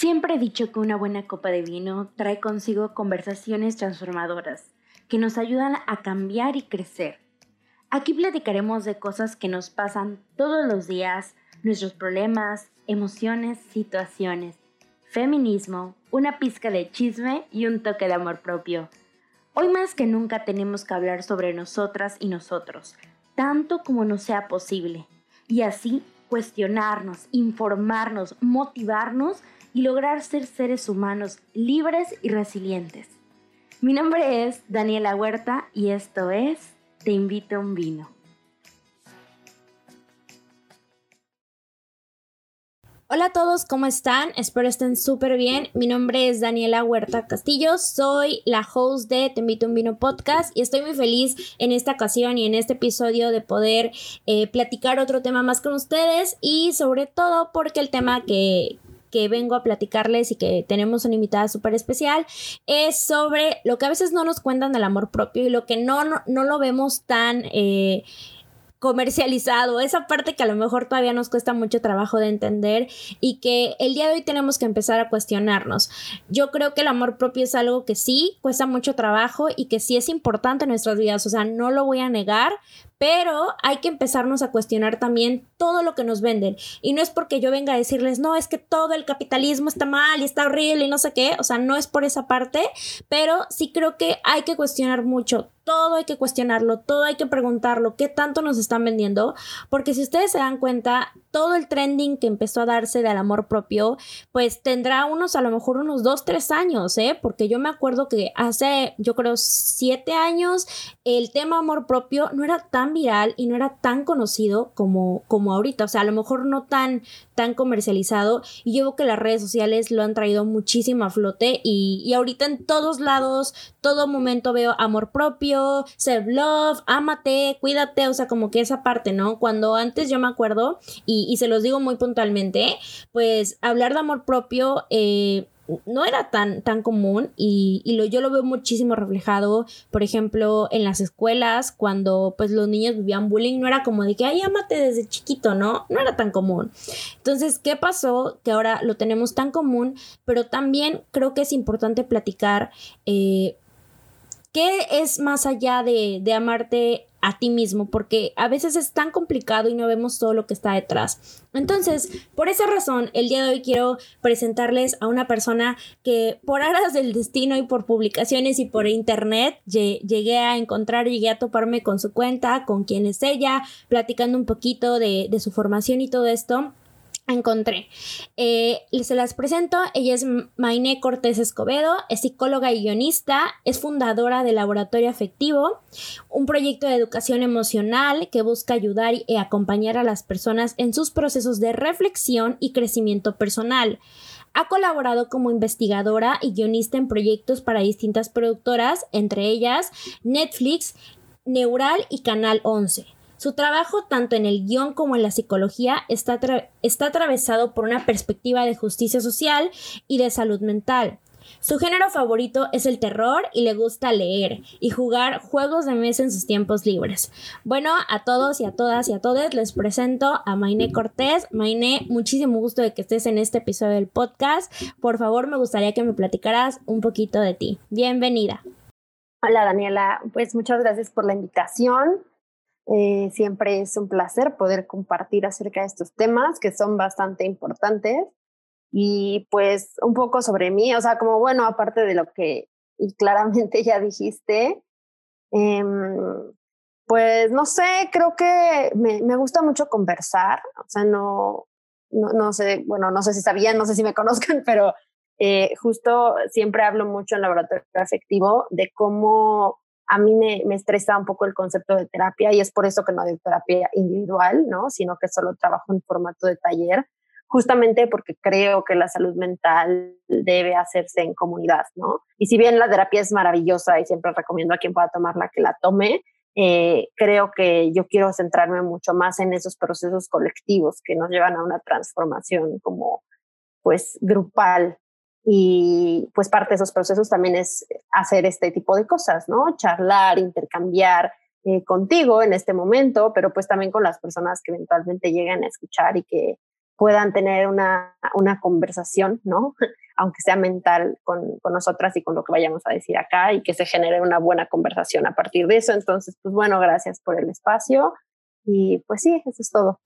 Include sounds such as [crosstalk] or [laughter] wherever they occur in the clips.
Siempre he dicho que una buena copa de vino trae consigo conversaciones transformadoras que nos ayudan a cambiar y crecer. Aquí platicaremos de cosas que nos pasan todos los días, nuestros problemas, emociones, situaciones, feminismo, una pizca de chisme y un toque de amor propio. Hoy más que nunca tenemos que hablar sobre nosotras y nosotros, tanto como nos sea posible, y así cuestionarnos, informarnos, motivarnos y lograr ser seres humanos libres y resilientes. Mi nombre es Daniela Huerta y esto es Te invito a un vino. Hola a todos, ¿cómo están? Espero estén súper bien. Mi nombre es Daniela Huerta Castillo, soy la host de Te invito a un vino podcast y estoy muy feliz en esta ocasión y en este episodio de poder eh, platicar otro tema más con ustedes y sobre todo porque el tema que, que vengo a platicarles y que tenemos una invitada súper especial es sobre lo que a veces no nos cuentan del amor propio y lo que no, no, lo vemos tan... Eh, comercializado, esa parte que a lo mejor todavía nos cuesta mucho trabajo de entender y que el día de hoy tenemos que empezar a cuestionarnos. Yo creo que el amor propio es algo que sí cuesta mucho trabajo y que sí es importante en nuestras vidas, o sea, no lo voy a negar, pero hay que empezarnos a cuestionar también todo lo que nos venden. Y no es porque yo venga a decirles, no, es que todo el capitalismo está mal y está horrible y no sé qué, o sea, no es por esa parte, pero sí creo que hay que cuestionar mucho. Todo hay que cuestionarlo, todo hay que preguntarlo, qué tanto nos están vendiendo, porque si ustedes se dan cuenta, todo el trending que empezó a darse del amor propio, pues tendrá unos, a lo mejor unos dos, tres años, ¿eh? Porque yo me acuerdo que hace, yo creo, siete años, el tema amor propio no era tan viral y no era tan conocido como, como ahorita, o sea, a lo mejor no tan, tan comercializado y yo veo que las redes sociales lo han traído muchísimo a flote y, y ahorita en todos lados, todo momento veo amor propio, self love, ámate, cuídate, o sea, como que esa parte, ¿no? Cuando antes yo me acuerdo y, y se los digo muy puntualmente, pues hablar de amor propio, eh, no era tan, tan común y, lo, yo lo veo muchísimo reflejado, por ejemplo, en las escuelas, cuando pues los niños vivían bullying, no era como de que, ay, ámate desde chiquito, ¿no? No era tan común. Entonces, ¿qué pasó? Que ahora lo tenemos tan común, pero también creo que es importante platicar eh, qué es más allá de, de amarte a ti mismo, porque a veces es tan complicado y no vemos todo lo que está detrás. Entonces, por esa razón, el día de hoy quiero presentarles a una persona que por aras del destino y por publicaciones y por internet llegué a encontrar, llegué a toparme con su cuenta, con quién es ella, platicando un poquito de, de su formación y todo esto encontré. Eh, se las presento. Ella es Mainé Cortés Escobedo, es psicóloga y guionista, es fundadora de Laboratorio Afectivo, un proyecto de educación emocional que busca ayudar y acompañar a las personas en sus procesos de reflexión y crecimiento personal. Ha colaborado como investigadora y guionista en proyectos para distintas productoras, entre ellas Netflix, Neural y Canal 11. Su trabajo, tanto en el guion como en la psicología, está, está atravesado por una perspectiva de justicia social y de salud mental. Su género favorito es el terror y le gusta leer y jugar juegos de mesa en sus tiempos libres. Bueno, a todos y a todas y a todos les presento a Mainé Cortés. Mainé, muchísimo gusto de que estés en este episodio del podcast. Por favor, me gustaría que me platicaras un poquito de ti. Bienvenida. Hola Daniela, pues muchas gracias por la invitación. Eh, siempre es un placer poder compartir acerca de estos temas que son bastante importantes. Y pues un poco sobre mí, o sea, como bueno, aparte de lo que y claramente [laughs] ya dijiste, em, pues no sé, creo que me, me, gusta mucho conversar, o sea, no, no, no, sé, bueno, no sé si sabían, no sé si me [laughs] conozcan, pero eh, justo siempre hablo mucho en laboratorio afectivo de cómo a mí me, me, estresa un poco el concepto de terapia y es por eso que no doy terapia individual, ¿no? Sino que solo trabajo en formato de taller, justamente porque creo que la salud mental debe hacerse en comunidad, ¿no? Y si bien la terapia es maravillosa y siempre recomiendo a quien pueda tomarla que la tome, eh, creo que yo quiero centrarme mucho más en esos procesos colectivos que nos llevan a una transformación como pues grupal y pues parte de esos procesos también es hacer este tipo de cosas, ¿no? Charlar, intercambiar eh, contigo en este momento, pero pues también con las personas que eventualmente llegan a escuchar y que puedan tener una, una conversación, ¿no? [laughs] Aunque sea mental con, con, nosotras y con lo que vayamos a decir acá y que se genere una buena conversación a partir de eso. Entonces, pues bueno, gracias por el espacio y pues sí, eso es todo.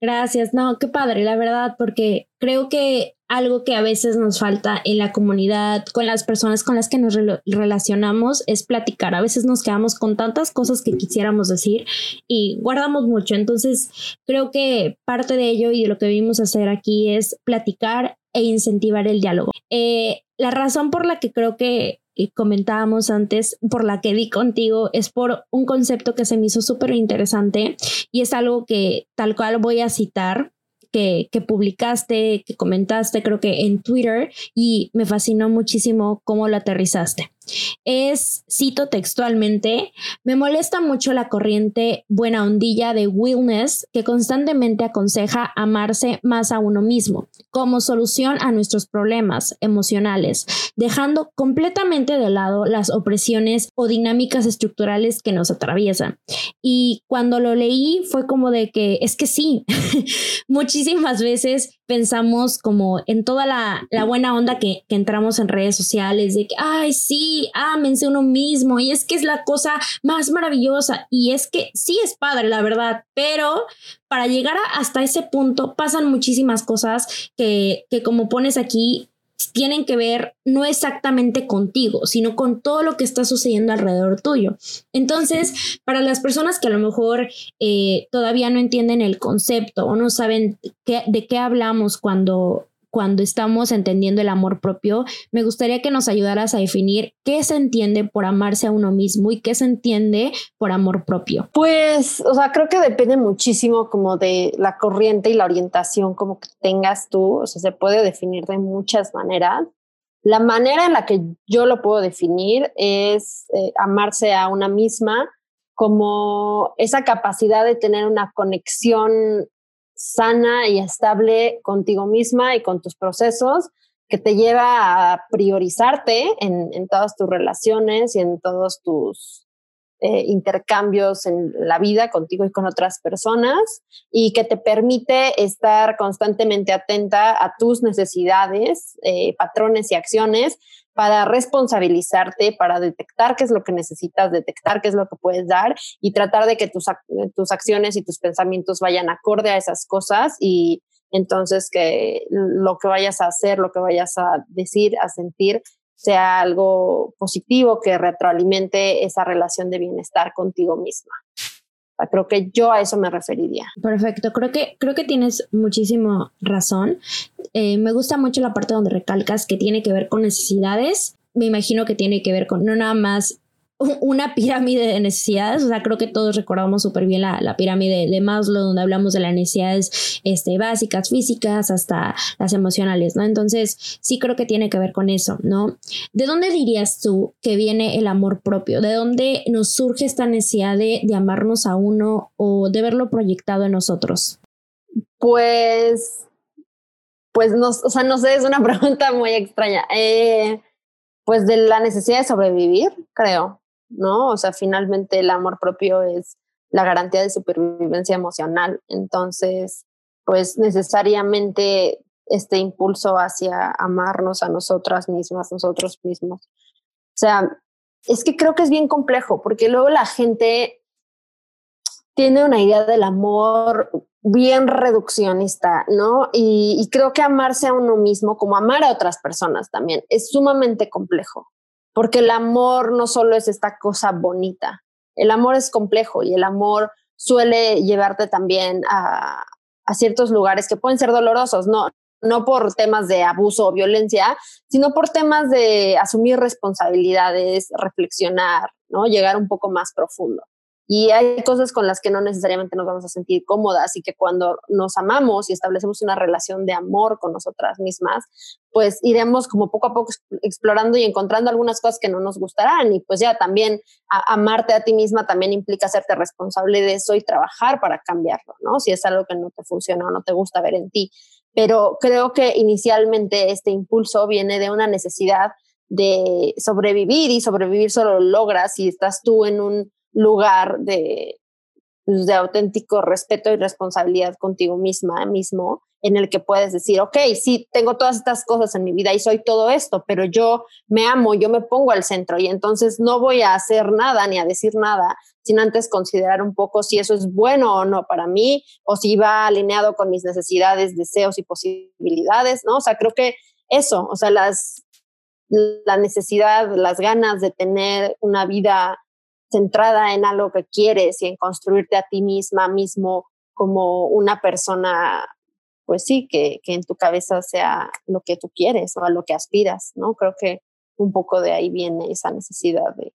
Gracias, no, qué padre, la verdad, porque creo que algo que a veces nos falta en la comunidad, con las personas con las que nos relacionamos, es platicar. A veces nos quedamos con tantas cosas que quisiéramos decir y guardamos mucho. Entonces, creo que parte de ello y de lo que vimos hacer aquí es platicar e incentivar el diálogo. Eh, la razón por la que creo que comentábamos antes, por la que di contigo, es por un concepto que se me hizo súper interesante y es algo que tal cual voy a citar. Que, que, publicaste, que comentaste, creo que en Twitter, y me fascinó muchísimo cómo lo aterrizaste es, cito textualmente, me molesta mucho la corriente buena ondilla de Willness que constantemente aconseja amarse más a uno mismo como solución a nuestros problemas emocionales, dejando completamente de lado las opresiones o dinámicas estructurales que nos atraviesan. Y cuando lo leí fue como de que es que sí, [laughs] muchísimas veces pensamos como en toda la, buena onda que, que entramos en redes sociales, de que, ay, sí, ámense uno mismo y es que es la cosa más maravillosa y es que sí es padre, la verdad, pero para llegar hasta ese punto pasan muchísimas cosas que, que como pones aquí tienen que ver no exactamente contigo, sino con todo lo que está sucediendo alrededor tuyo. Entonces, para las personas que a lo mejor eh, todavía no entienden el concepto o no saben de qué hablamos cuando cuando estamos entendiendo el amor propio, me gustaría que nos ayudaras a definir qué se entiende por amarse a uno mismo y qué se entiende por amor propio. Pues, o sea, creo que depende muchísimo como de la corriente y la orientación como que tengas tú, o sea, se puede definir de muchas maneras. La manera en la que yo lo puedo definir es eh, amarse a una misma como esa capacidad de tener una conexión sana y estable contigo misma y con tus procesos que te lleva a priorizarte en, todas tus relaciones y en todos tus eh, intercambios en la vida contigo y con otras personas y que te permite estar constantemente atenta a tus necesidades, eh, patrones y acciones para responsabilizarte, para detectar qué es lo que necesitas, detectar qué es lo que puedes dar y tratar de que tus, tus acciones y tus pensamientos vayan acorde a esas cosas y entonces que lo que vayas a hacer, lo que vayas a decir, a sentir, sea algo positivo que retroalimente esa relación de bienestar contigo misma. Creo que yo a eso me referiría. Perfecto, creo que, creo que tienes muchísima razón. Eh, me gusta mucho la parte donde recalcas que tiene que ver con necesidades. Me imagino que tiene que ver con no nada más una pirámide de necesidades, o sea, creo que todos recordamos súper bien la, pirámide de Maslow, donde hablamos de las necesidades este, básicas, físicas, hasta las emocionales, ¿no? Entonces, sí creo que tiene que ver con eso, ¿no? ¿De dónde dirías tú que viene el amor propio? ¿De dónde nos surge esta necesidad de, de amarnos a uno o de verlo proyectado en nosotros? Pues pues no, o sea, no sé, es una [laughs] pregunta muy extraña. Eh, pues de la necesidad de sobrevivir, creo, ¿no? O sea, finalmente el amor propio es la garantía de supervivencia emocional. Entonces, pues necesariamente este impulso hacia amarnos a nosotras mismas, nosotros mismos. O sea, es que creo que es bien complejo, porque luego la gente tiene una idea del amor bien reduccionista, ¿no? Y, creo que amarse a uno mismo, como amar a otras personas también, es sumamente complejo, porque el amor no solo es esta cosa bonita, el amor es complejo y el amor suele llevarte también a, a ciertos lugares que pueden ser dolorosos, no, no por temas de abuso o violencia, sino por temas de asumir responsabilidades, reflexionar, ¿no? Llegar un poco más profundo. Y hay cosas con las que no necesariamente nos vamos a sentir cómodas y que cuando nos amamos y establecemos una relación de amor con nosotras mismas, pues iremos como poco a poco explorando y encontrando algunas cosas que no nos gustarán. Y pues ya también amarte a ti misma también implica hacerte responsable de eso y trabajar para cambiarlo, ¿no? Si es algo que no te funciona o no te gusta ver en ti. Pero creo que inicialmente este impulso viene de una necesidad de sobrevivir y sobrevivir solo lo logras si estás tú en un lugar de, pues, de auténtico respeto y responsabilidad contigo misma, mismo, en el que puedes decir, ok, sí, tengo todas estas cosas en mi vida y soy todo esto, pero yo me amo, yo me pongo al centro y entonces no voy a hacer nada ni a decir nada sin antes considerar un poco si eso es bueno o no para mí o si va alineado con mis necesidades, deseos y posibilidades, ¿no? O sea, creo que eso, o sea, las, la necesidad, las ganas de tener una vida centrada en algo que quieres y en construirte a ti misma, mismo, como una persona, pues sí, que, que en tu cabeza sea lo que tú quieres o a lo que aspiras, ¿no? Creo que un poco de ahí viene esa necesidad de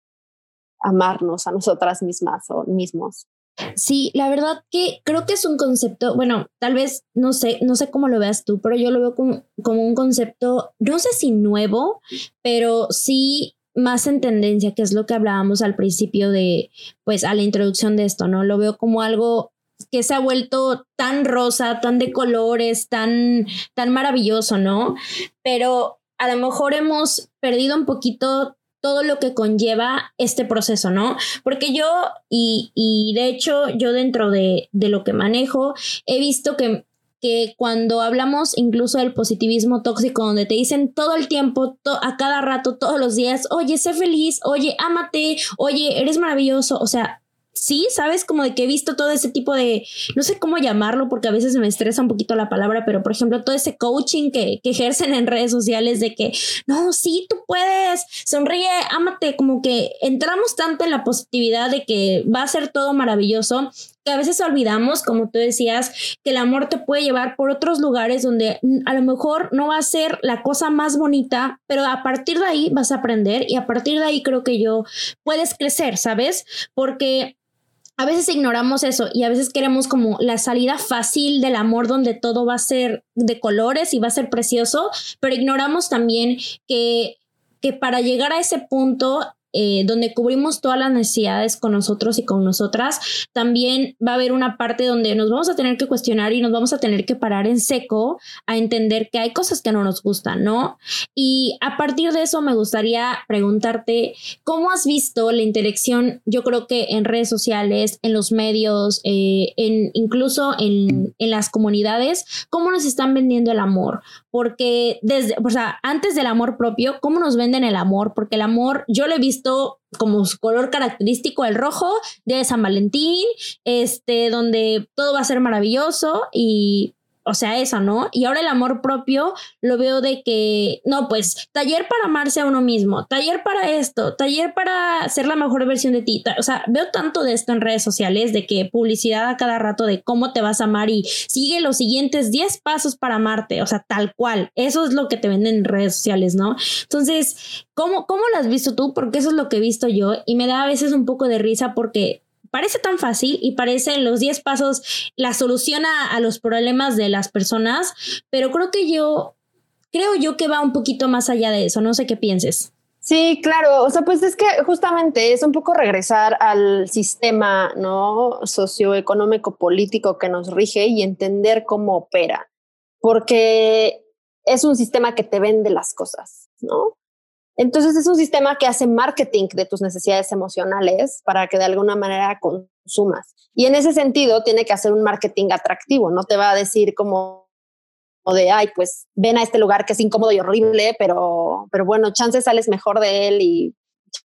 amarnos a nosotras mismas o mismos. Sí, la verdad que creo que es un concepto, bueno, tal vez no sé, no sé cómo lo veas tú, pero yo lo veo como, como un concepto, no sé si nuevo, pero sí más en tendencia, que es lo que hablábamos al principio de, pues, a la introducción de esto, ¿no? Lo veo como algo que se ha vuelto tan rosa, tan de colores, tan, tan maravilloso, ¿no? Pero a lo mejor hemos perdido un poquito todo lo que conlleva este proceso, ¿no? Porque yo, y, y de hecho, yo dentro de, de lo que manejo, he visto que que cuando hablamos incluso del positivismo tóxico, donde te dicen todo el tiempo, a cada rato, todos los días, oye, sé feliz, oye, ámate, oye, eres maravilloso, o sea, sí, sabes, como de que he visto todo ese tipo de, no sé cómo llamarlo, porque a veces me estresa un poquito la palabra, pero por ejemplo, todo ese coaching que, que ejercen en redes sociales de que, no, sí, tú puedes, sonríe, ámate, como que entramos tanto en la positividad de que va a ser todo maravilloso, que a veces olvidamos, como tú decías, que el amor te puede llevar por otros lugares donde a lo mejor no va a ser la cosa más bonita, pero a partir de ahí vas a aprender y a partir de ahí creo que yo puedes crecer, ¿sabes? Porque a veces ignoramos eso y a veces queremos como la salida fácil del amor donde todo va a ser de colores y va a ser precioso, pero ignoramos también que, que para llegar a ese punto eh, donde cubrimos todas las necesidades con nosotros y con nosotras, también va a haber una parte donde nos vamos a tener que cuestionar y nos vamos a tener que parar en seco a entender que hay cosas que no nos gustan, ¿no? Y a partir de eso me gustaría preguntarte, ¿cómo has visto la interacción, yo creo que en redes sociales, en los medios, eh, en, incluso en, en las comunidades, cómo nos están vendiendo el amor? Porque desde, o sea, antes del amor propio, ¿cómo nos venden el amor? Porque el amor, yo lo he visto como su color característico el rojo de San Valentín, este, donde todo va a ser maravilloso y o sea, eso, ¿no? Y ahora el amor propio lo veo de que, no, pues, taller para amarse a uno mismo, taller para esto, taller para ser la mejor versión de ti. O sea, veo tanto de esto en redes sociales, de que publicidad a cada rato de cómo te vas a amar y sigue los siguientes 10 pasos para amarte, o sea, tal cual. Eso es lo que te venden en redes sociales, ¿no? Entonces, ¿cómo, cómo lo has visto tú? Porque eso es lo que he visto yo y me da a veces un poco de risa porque parece tan fácil y parece en los 10 pasos la solución a, los problemas de las personas, pero creo que yo, creo yo que va un poquito más allá de eso, no sé qué pienses. Sí, claro, o sea, pues es que justamente es un poco regresar al sistema, ¿no? socioeconómico político que nos rige y entender cómo opera, porque es un sistema que te vende las cosas, ¿no? Entonces es un sistema que hace marketing de tus necesidades emocionales para que de alguna manera consumas. Y en ese sentido tiene que hacer un marketing atractivo, no te va a decir como de, ay, pues ven a este lugar que es incómodo y horrible, pero, pero bueno, chance sales mejor de él y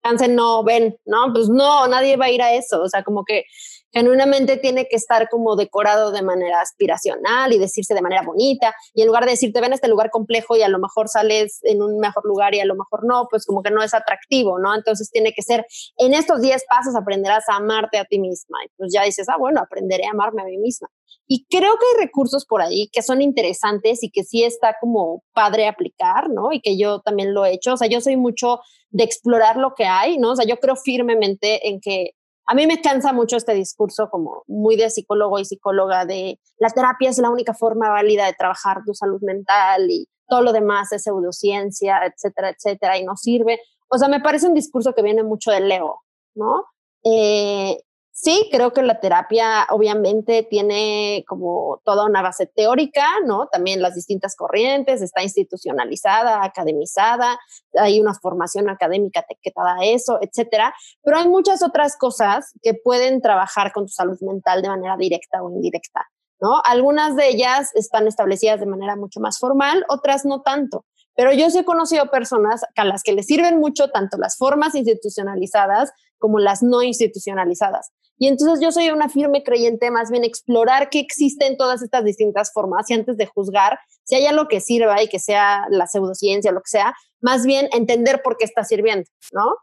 chance no ven, ¿no? Pues no, nadie va a ir a eso, o sea, como que genuinamente tiene que estar como decorado de manera aspiracional y decirse de manera bonita. Y en lugar de decirte, ven a este lugar complejo y a lo mejor sales en un mejor lugar y a lo mejor no, pues como que no es atractivo, ¿no? Entonces tiene que ser, en estos 10 pasos aprenderás a amarte a ti misma. Y pues ya dices, ah, bueno, aprenderé a amarme a mí misma. Y creo que hay recursos por ahí que son interesantes y que sí está como padre aplicar, ¿no? Y que yo también lo he hecho. O sea, yo soy mucho de explorar lo que hay, ¿no? O sea, yo creo firmemente en que a mí me cansa mucho este discurso como muy de psicólogo y psicóloga de la terapia es la única forma válida de trabajar tu salud mental y todo lo demás es pseudociencia, etcétera, etcétera, y no sirve. O sea, me parece un discurso que viene mucho del ego, ¿no? Eh, Sí, creo que la terapia obviamente tiene como toda una base teórica, ¿no? También las distintas corrientes, está institucionalizada, academizada, hay una formación académica que te da eso, etcétera. Pero hay muchas otras cosas que pueden trabajar con tu salud mental de manera directa o indirecta, ¿no? Algunas de ellas están establecidas de manera mucho más formal, otras no tanto. Pero yo sí he conocido personas a las que les sirven mucho tanto las formas institucionalizadas como las no institucionalizadas. Y entonces yo soy una firme creyente más bien explorar qué existe en todas estas distintas formas y antes de juzgar si hay algo que sirva y que sea la pseudociencia lo que sea, más bien entender por qué está sirviendo, ¿no?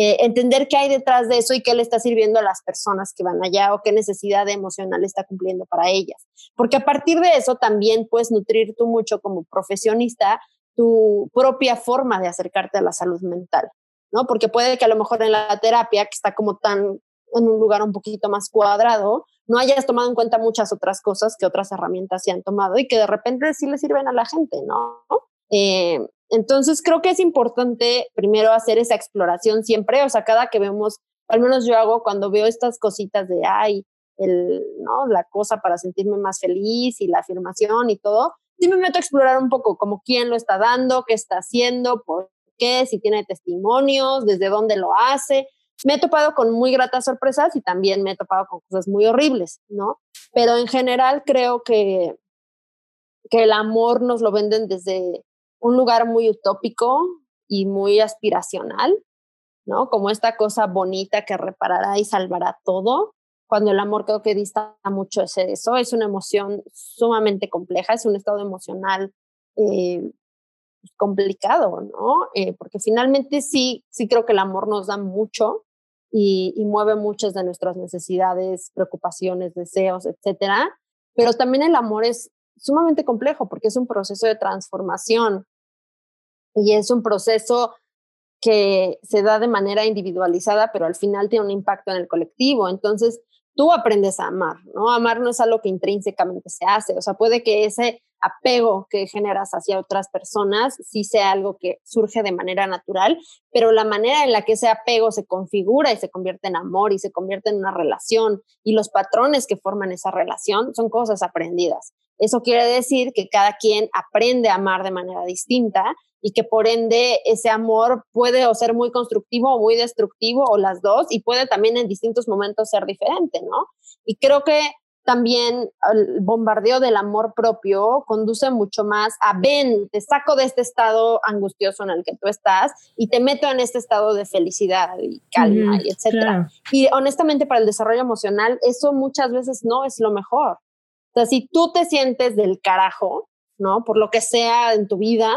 Eh, entender qué hay detrás de eso y qué le está sirviendo a las personas que van allá o qué necesidad emocional está cumpliendo para ellas. Porque a partir de eso también puedes nutrir tú mucho como profesionista tu propia forma de acercarte a la salud mental, ¿no? Porque puede que a lo mejor en la terapia, que está como tan en un lugar un poquito más cuadrado, no hayas tomado en cuenta muchas otras cosas que otras herramientas se han tomado y que de repente sí le sirven a la gente, ¿no? Eh, entonces creo que es importante primero hacer esa exploración siempre, o sea, cada que vemos, al menos yo hago cuando veo estas cositas de, ay, el, ¿no? La cosa para sentirme más feliz y la afirmación y todo, sí me meto a explorar un poco como quién lo está dando, qué está haciendo, por qué, si tiene testimonios, desde dónde lo hace, me he topado con muy gratas sorpresas y también me he topado con cosas muy horribles, ¿no? Pero en general creo que, que el amor nos lo venden desde un lugar muy utópico y muy aspiracional, ¿no? Como esta cosa bonita que reparará y salvará todo, cuando el amor creo que dista mucho de eso, es una emoción sumamente compleja, es un estado emocional eh, complicado, ¿no? Eh, porque finalmente sí, sí creo que el amor nos da mucho, y, mueve muchas de nuestras necesidades, preocupaciones, deseos, etcétera. Pero también el amor es sumamente complejo porque es un proceso de transformación y es un proceso que se da de manera individualizada, pero al final tiene un impacto en el colectivo. Entonces, tú aprendes a amar, ¿no? Amar no es algo que intrínsecamente se hace, o sea, puede que ese apego que generas hacia otras personas sí sea algo que surge de manera natural, pero la manera en la que ese apego se configura y se convierte en amor y se convierte en una relación y los patrones que forman esa relación son cosas aprendidas. Eso quiere decir que cada quien aprende a amar de manera distinta y que por ende ese amor puede o ser muy constructivo o muy destructivo o las dos y puede también en distintos momentos ser diferente, ¿no? Y creo que también el bombardeo del amor propio conduce mucho más a ven, te saco de este estado angustioso en el que tú estás y te meto en este estado de felicidad y calma y etcétera. Y honestamente para el desarrollo emocional eso muchas veces no es lo mejor. O sea, si tú te sientes del carajo, ¿no? Por lo que sea en tu vida,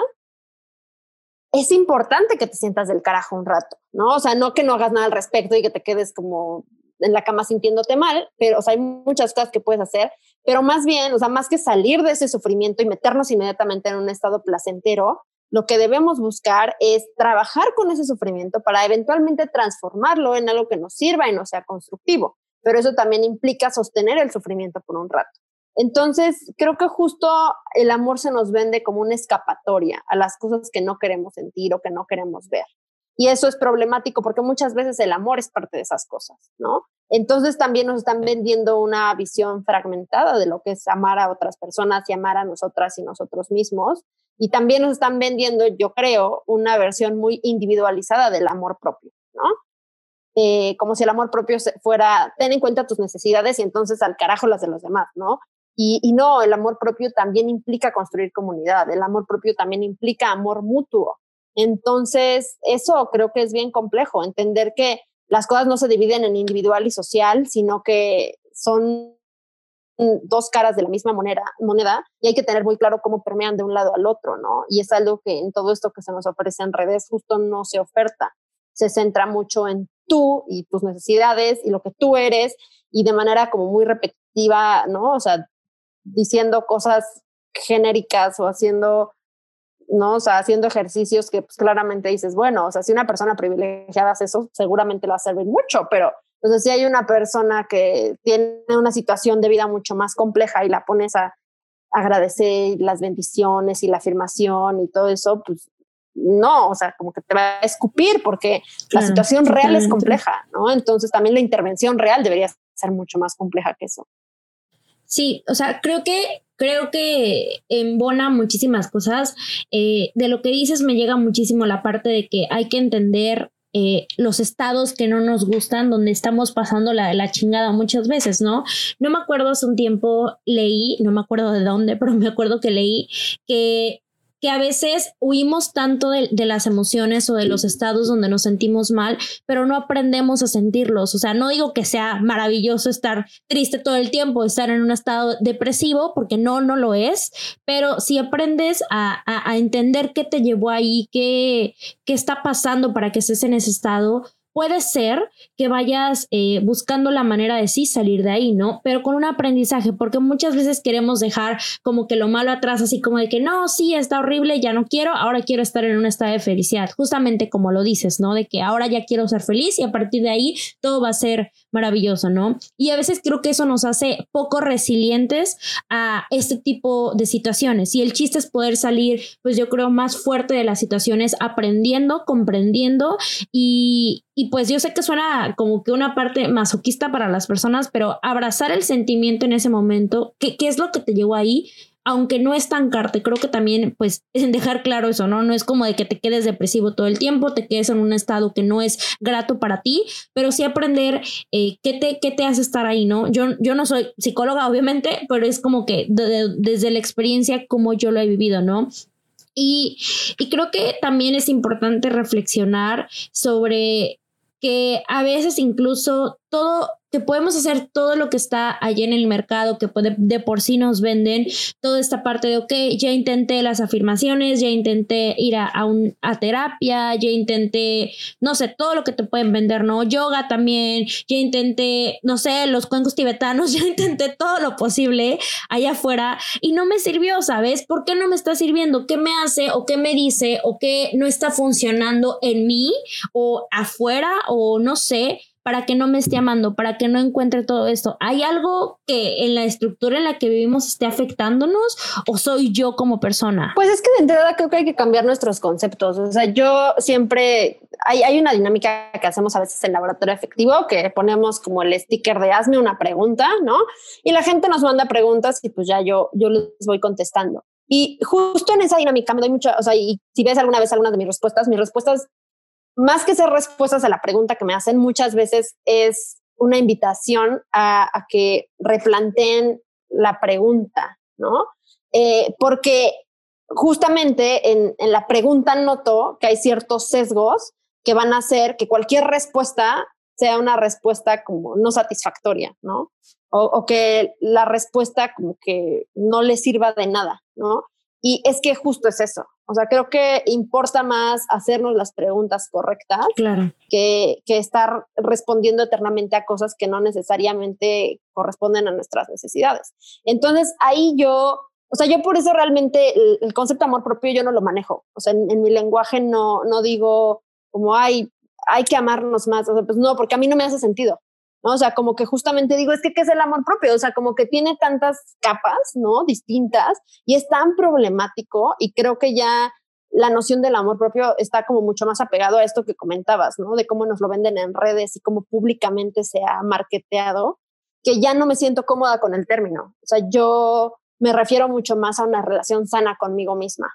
es importante que te sientas del carajo un rato, ¿no? O sea, no que no hagas nada al respecto y que te quedes como en la cama sintiéndote mal, pero o sea, hay muchas cosas que puedes hacer, pero más bien, o sea, más que salir de ese sufrimiento y meternos inmediatamente en un estado placentero, lo que debemos buscar es trabajar con ese sufrimiento para eventualmente transformarlo en algo que nos sirva y no sea constructivo. Pero eso también implica sostener el sufrimiento por un rato. Entonces, creo que justo el amor se nos vende como una escapatoria a las cosas que no queremos sentir o que no queremos ver. Y eso es problemático porque muchas veces el amor es parte de esas cosas, ¿no? Entonces también nos están vendiendo una visión fragmentada de lo que es amar a otras personas y amar a nosotras y nosotros mismos. Y también nos están vendiendo, yo creo, una versión muy individualizada del amor propio, ¿no? Eh, como si el amor propio fuera, ten en cuenta tus necesidades y entonces al carajo las de los demás, ¿no? Y, y, no, el amor propio también implica construir comunidad, el amor propio también implica amor mutuo. Entonces, eso creo que es bien complejo, entender que las cosas no se dividen en individual y social, sino que son dos caras de la misma moneda, moneda y hay que tener muy claro cómo permean de un lado al otro, ¿no? Y es algo que en todo esto que se nos ofrece en redes justo no se oferta. Se centra mucho en tú y tus necesidades y lo que tú eres y de manera como muy repetitiva, ¿no? O sea, diciendo cosas genéricas o haciendo ¿no? O sea, haciendo ejercicios que pues, claramente dices, bueno, o sea, si una persona privilegiada hace eso, seguramente le va a servir mucho, pero entonces si hay una persona que tiene una situación de vida mucho más compleja y la pones a agradecer las bendiciones y la afirmación y todo eso, pues no, o sea, como que te va a escupir porque la situación real es compleja, ¿no? Entonces también la intervención real debería ser mucho más compleja que eso. Sí, o sea, creo que creo que embona muchísimas cosas. Eh, de lo que dices me llega muchísimo la parte de que hay que entender eh, los estados que no nos gustan, donde estamos pasando la, la, chingada muchas veces, ¿no? No me acuerdo, hace un tiempo leí, no me acuerdo de dónde, [laughs] pero me acuerdo que leí que que a veces huimos tanto de, las emociones o de los estados donde nos sentimos mal, pero no aprendemos a sentirlos. O sea, no digo que sea maravilloso estar triste todo el tiempo, estar en un estado depresivo, porque no, no lo es, pero si aprendes a, a, entender qué te llevó ahí, qué, qué está pasando para que estés en ese estado, puede ser que vayas eh, buscando la manera de sí salir de ahí, ¿no? Pero con un aprendizaje, porque muchas veces queremos dejar como que lo malo atrás, así como de que no, sí, está horrible, ya no quiero, ahora quiero estar en un estado de felicidad, justamente como lo dices, ¿no? De que ahora ya quiero ser feliz y a partir de ahí todo va a ser maravilloso, ¿no? Y a veces creo que eso nos hace poco resilientes a este tipo de situaciones. Y el chiste es poder salir, pues yo creo, más fuerte de las situaciones, aprendiendo, comprendiendo y, y pues yo sé que suena como que una parte masoquista para las personas, pero abrazar el sentimiento en ese momento, ¿qué, qué es lo que te llevó ahí? aunque no estancarte, creo que también, pues, [laughs] es dejar claro eso, ¿no? No es como de que te quedes depresivo todo el tiempo, te quedes en un estado que no es grato para ti, pero sí aprender eh, qué, te, qué te hace estar ahí, ¿no? Yo, yo no soy psicóloga, [laughs] obviamente, pero es como que desde la experiencia como yo lo he vivido, ¿no? Y, y creo que también es importante reflexionar sobre que a veces incluso todo que podemos hacer todo lo que está allí en el mercado, que de por sí nos venden, toda esta parte de, ok, ya intenté las afirmaciones, ya intenté ir a, un, a terapia, ya intenté, no sé, todo lo que te pueden vender, ¿no? Yoga también, ya intenté, no sé, los cuencos tibetanos, [laughs] ya intenté todo lo posible allá afuera y no me sirvió, ¿sabes? ¿Por qué no me está sirviendo? ¿Qué me hace o qué me dice o qué no está funcionando en mí o afuera o no sé? Para que no me esté amando, para que no encuentre todo esto. ¿Hay algo que en la estructura en la que vivimos esté afectándonos o soy yo como persona? Pues es que de entrada creo que hay que cambiar nuestros conceptos. O sea, yo siempre, hay, hay una dinámica que hacemos a veces en laboratorio efectivo que ponemos como el sticker de hazme una pregunta, ¿no? Y la gente nos manda preguntas y pues ya yo, yo les voy contestando. Y justo en esa dinámica me doy mucha, o sea, y si ves alguna vez alguna de mis respuestas, mis respuestas más que ser respuestas a la pregunta que me hacen, muchas veces es una invitación a, que replanteen la pregunta, ¿no? Eh, porque justamente en, la pregunta noto que hay ciertos sesgos que van a hacer que cualquier respuesta sea una respuesta como no satisfactoria, ¿no? O, o, que la respuesta como que no le sirva de nada, ¿no? Y es que justo es eso. O sea, creo que importa más hacernos las preguntas correctas que, que estar respondiendo eternamente a cosas que no necesariamente corresponden a nuestras necesidades. Entonces, ahí yo, o sea, yo por eso realmente el, concepto de amor propio yo no lo manejo. O sea, en, mi lenguaje no, no digo como, hay, hay que amarnos más. O sea, pues no, porque a mí no me hace sentido. O sea, como que justamente digo, es que ¿qué es el amor propio? O sea, como que tiene tantas capas, ¿no? Distintas y es tan problemático y creo que ya la noción del amor propio está como mucho más apegado a esto que comentabas, ¿no? De cómo nos lo venden en redes y cómo públicamente se ha marketeado, que ya no me siento cómoda con el término. O sea, yo me refiero mucho más a una relación sana conmigo misma.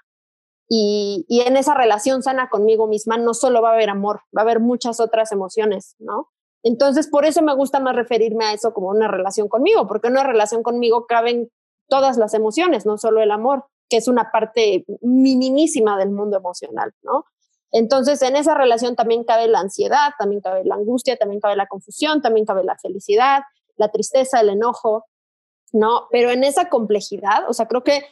Y en esa relación sana conmigo misma no solo va a haber amor, va a haber muchas otras emociones, ¿no? Entonces, por eso me gusta más referirme a eso como una relación conmigo, porque en una relación conmigo caben todas las emociones, no solo el amor, que es una parte minimísima del mundo emocional, ¿no? Entonces, en esa relación también cabe la ansiedad, también cabe la angustia, también cabe la confusión, también cabe la felicidad, la tristeza, el enojo, ¿no? Pero en esa complejidad, o sea, creo que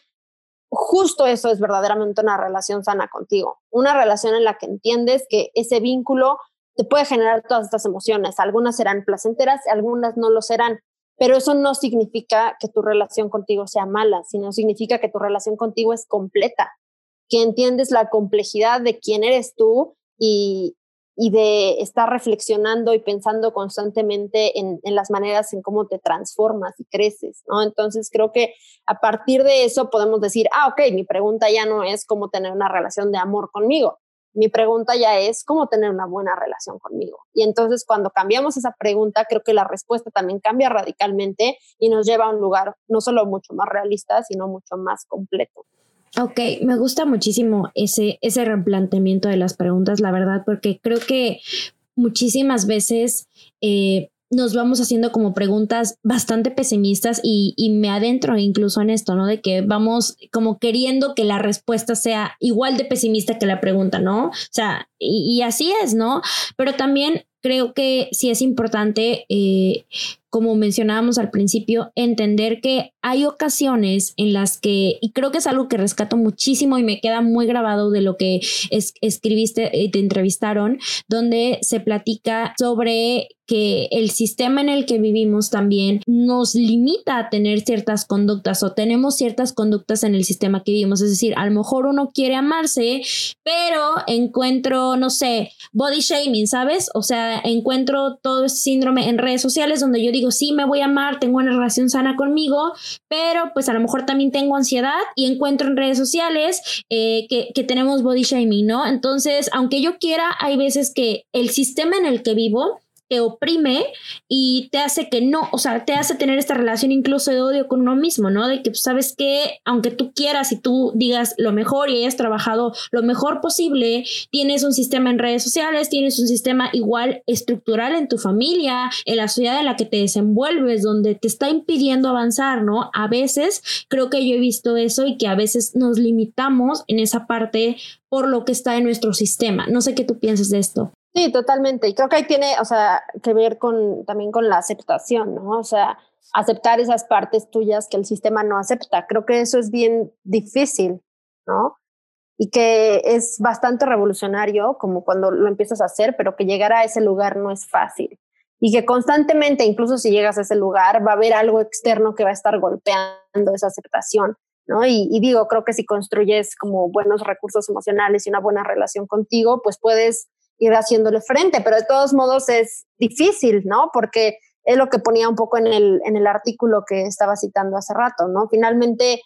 justo eso es verdaderamente una relación sana contigo, una relación en la que entiendes que ese vínculo te puede generar todas estas emociones. Algunas serán placenteras, algunas no lo serán, pero eso no significa que tu relación contigo sea mala, sino significa que tu relación contigo es completa, que entiendes la complejidad de quién eres tú y, de estar reflexionando y pensando constantemente en, en, las maneras en cómo te transformas y creces, ¿no? Entonces creo que a partir de eso podemos decir, ah, ok, mi pregunta ya no es cómo tener una relación de amor conmigo, Mi pregunta ya es cómo tener una buena relación conmigo. Y entonces cuando cambiamos esa pregunta, creo que la respuesta también cambia radicalmente y nos lleva a un lugar no solo mucho más realista, sino mucho más completo. Ok, me gusta muchísimo ese, ese replanteamiento de las preguntas, la verdad, porque creo que muchísimas veces eh, nos vamos haciendo como preguntas bastante pesimistas y, y, me adentro incluso en esto, ¿no? De que vamos como queriendo que la respuesta sea igual de pesimista que la pregunta, ¿no? O sea, y, y así es, ¿no? Pero también creo que sí es importante eh, como mencionábamos al principio, entender que hay ocasiones en las que, y creo que es algo que rescato muchísimo y me queda muy grabado de lo que escribiste y te entrevistaron, donde se platica sobre que el sistema en el que vivimos también nos limita a tener ciertas conductas o tenemos ciertas conductas en el sistema que vivimos. Es decir, a lo mejor uno quiere amarse, pero encuentro, no sé, body shaming, ¿sabes? O sea, encuentro todo ese síndrome en redes sociales donde yo digo, sí, me voy a amar, tengo una relación sana conmigo, pero pues a lo mejor también tengo ansiedad y encuentro en redes sociales eh, que, que tenemos body shaming, ¿no? Entonces, aunque yo quiera, hay veces que el sistema en el que vivo te oprime y te hace que no, o sea, te hace tener esta relación incluso de odio con uno mismo, ¿no? De que pues, sabes que aunque tú quieras y tú digas lo mejor y hayas trabajado lo mejor posible, tienes un sistema en redes sociales, tienes un sistema igual estructural en tu familia, en la sociedad en la que te desenvuelves, donde te está impidiendo avanzar, ¿no? A veces creo que yo he visto eso y que a veces nos limitamos en esa parte por lo que está en nuestro sistema. No sé qué tú piensas de esto. Sí, totalmente. Y creo que ahí tiene, o sea, que ver con también con la aceptación, ¿no? O sea, aceptar esas partes tuyas que el sistema no acepta. Creo que eso es bien difícil, ¿no? Y que es bastante revolucionario como cuando lo empiezas a hacer, pero que llegar a ese lugar no es fácil. Y que constantemente, incluso si llegas a ese lugar, va a haber algo externo que va a estar golpeando esa aceptación, ¿no? Y, y digo, creo que si construyes como buenos recursos emocionales y una buena relación contigo, pues puedes ir haciéndole frente, pero de todos modos es difícil, ¿no? Porque es lo que ponía un poco en el, en el artículo que estaba citando hace rato, ¿no? Finalmente,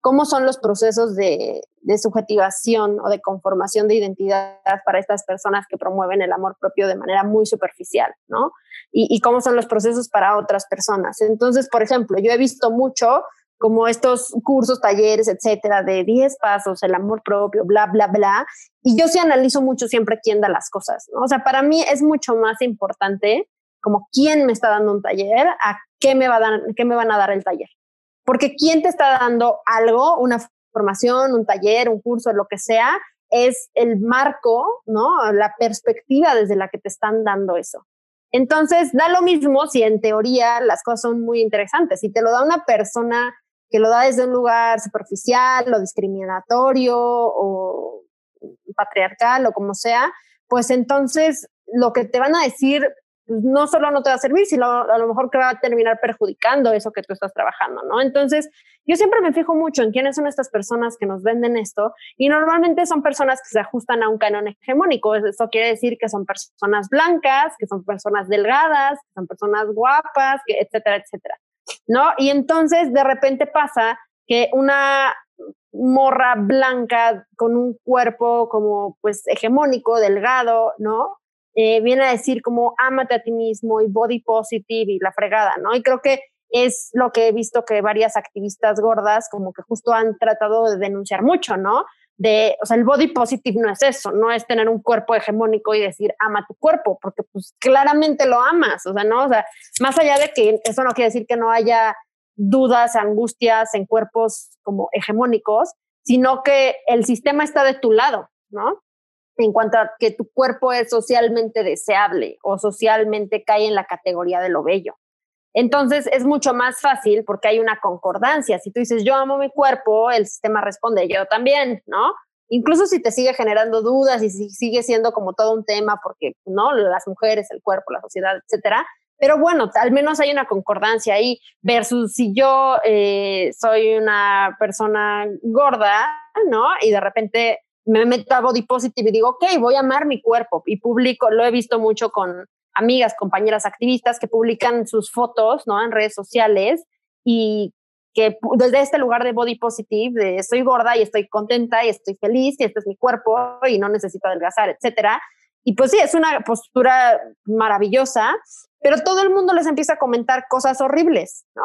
¿cómo son los procesos de, de subjetivación o de conformación de identidad para estas personas que promueven el amor propio de manera muy superficial, ¿no? Y, y cómo son los procesos para otras personas. Entonces, por ejemplo, yo he visto mucho como estos cursos, talleres, etcétera, de 10 pasos, el amor propio, bla, bla, bla. Y yo sí analizo mucho siempre quién da las cosas, ¿no? O sea, para mí es mucho más importante como quién me está dando un taller, a qué me, va a dar, qué me van a dar el taller. Porque quién te está dando algo, una formación, un taller, un curso, lo que sea, es el marco, ¿no? La perspectiva desde la que te están dando eso. Entonces, da lo mismo si en teoría las cosas son muy interesantes. Si te lo da una persona que lo da desde un lugar superficial o discriminatorio o patriarcal o como sea, pues entonces lo que te van a decir pues, no solo no te va a servir, sino a lo mejor que va a terminar perjudicando eso que tú estás trabajando, ¿no? Entonces, yo siempre me fijo mucho en quiénes son estas personas que nos venden esto y normalmente son personas que se ajustan a un canon hegemónico. Eso quiere decir que son personas blancas, que son personas delgadas, que son personas guapas, que etcétera, etcétera. ¿No? Y entonces de repente pasa que una morra blanca con un cuerpo como pues hegemónico, delgado, ¿no? Eh, viene a decir como ámate a ti mismo y body positive y la fregada, ¿no? Y creo que es lo que he visto que varias activistas gordas como que justo han tratado de denunciar mucho, ¿no? O sea, el body positive no es eso, no es tener un cuerpo hegemónico y decir ama tu cuerpo, porque pues claramente lo amas, o sea, no, o sea, más allá de que eso no quiere decir que no haya dudas, angustias en cuerpos como hegemónicos, sino que el sistema está de tu lado, ¿no? En cuanto a que tu cuerpo es socialmente deseable o socialmente cae en la categoría de lo bello. Entonces es mucho más fácil porque hay una concordancia. Si tú dices yo amo mi cuerpo, el sistema responde yo también, ¿no? Incluso si te sigue generando dudas y si sigue siendo como todo un tema porque, ¿no? Las mujeres, el cuerpo, la sociedad, etcétera. Pero bueno, al menos hay una concordancia ahí versus si yo eh, soy una persona gorda, ¿no? Y de repente me meto a body positive y digo, ok, voy a amar mi cuerpo y publico, lo he visto mucho con amigas, compañeras activistas que publican sus fotos ¿no? en redes sociales y que desde este lugar de body positive, de estoy gorda y estoy contenta y estoy feliz y este es mi cuerpo y no necesito adelgazar, etcétera. Y pues sí, es una postura maravillosa, pero todo el mundo les empieza a comentar cosas horribles, ¿no?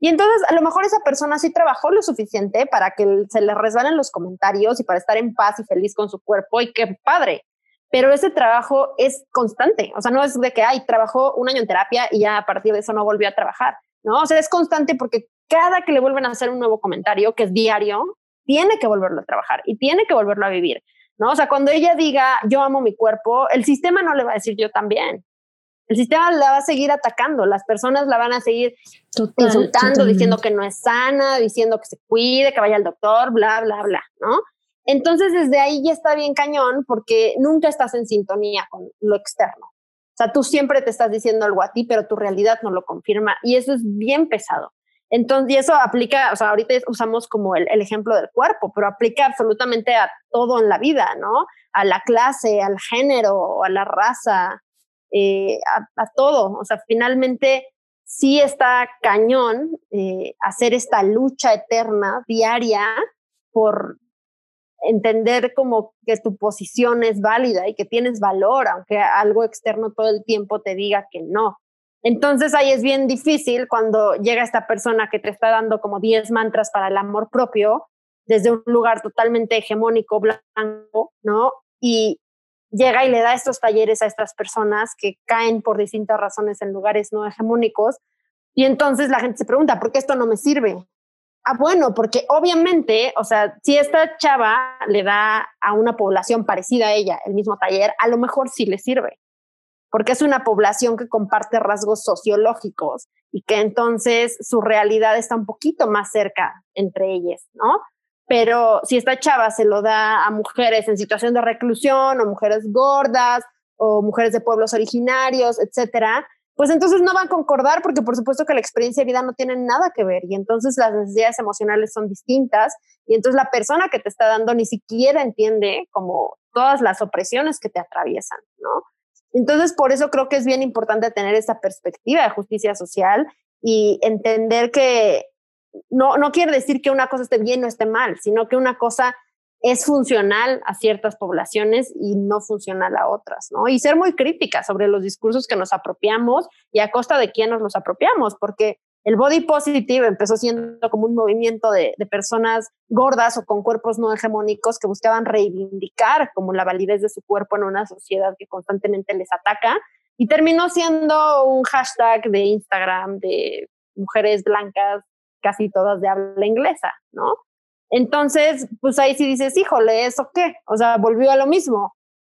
Y entonces a lo mejor esa persona sí trabajó lo suficiente para que se le resbalen los comentarios y para estar en paz y feliz con su cuerpo y qué padre. Pero ese trabajo es constante, o sea, no es de que, ay, trabajó un año en terapia y ya a partir de eso no volvió a trabajar, ¿no? O sea, es constante porque cada que le vuelven a hacer un nuevo comentario, que es diario, tiene que volverlo a trabajar y tiene que volverlo a vivir, ¿no? O sea, cuando ella diga, yo amo mi cuerpo, el sistema no le va a decir yo también. El sistema la va a seguir atacando, las personas la van a seguir insultando, diciendo que no es sana, diciendo que se cuide, que vaya al doctor, bla, bla, bla, ¿no? Entonces, desde ahí ya está bien cañón porque nunca estás en sintonía con lo externo. O sea, tú siempre te estás diciendo algo a ti, pero tu realidad no lo confirma y eso es bien pesado. Entonces, y eso aplica, o sea, ahorita usamos como el, ejemplo del cuerpo, pero aplica absolutamente a todo en la vida, ¿no? A la clase, al género, a la raza, eh, a, todo. O sea, finalmente sí está cañón eh, hacer esta lucha eterna, diaria, por entender como que tu posición es válida y que tienes valor, aunque algo externo todo el tiempo te diga que no. Entonces ahí es bien difícil cuando llega esta persona que te está dando como 10 mantras para el amor propio desde un lugar totalmente hegemónico, blanco, ¿no? Y llega y le da estos talleres a estas personas que caen por distintas razones en lugares no hegemónicos. Y entonces la gente se pregunta, ¿por qué esto no me sirve? Ah, bueno, porque obviamente, o sea, si esta chava le da a una población parecida a ella el mismo taller, a lo mejor sí le sirve porque es una población que comparte rasgos sociológicos y que entonces su realidad está un poquito más cerca entre ellas, ¿no? Pero si esta chava se lo da a mujeres en situación de reclusión o mujeres gordas o mujeres de pueblos originarios, etcétera, pues entonces no van a concordar porque por supuesto que la experiencia de vida no tiene nada que ver y entonces las necesidades emocionales son distintas y entonces la persona que te está dando ni siquiera entiende como todas las opresiones que te atraviesan, ¿no? Entonces, por eso creo que es bien importante tener esa perspectiva de justicia social y entender que no, no quiere decir que una cosa esté bien o esté mal, sino que una cosa es funcional a ciertas poblaciones y no funcional a otras, ¿no? Y ser muy crítica sobre los discursos que nos apropiamos y a costa de quién nos los apropiamos, porque el body positive empezó siendo como un movimiento de, personas gordas o con cuerpos no hegemónicos que buscaban reivindicar como la validez de su cuerpo en una sociedad que constantemente les ataca y terminó siendo un hashtag de Instagram de mujeres blancas, casi todas de habla inglesa, ¿no? Entonces, pues ahí sí dices, híjole, ¿eso qué? O sea, volvió a lo mismo.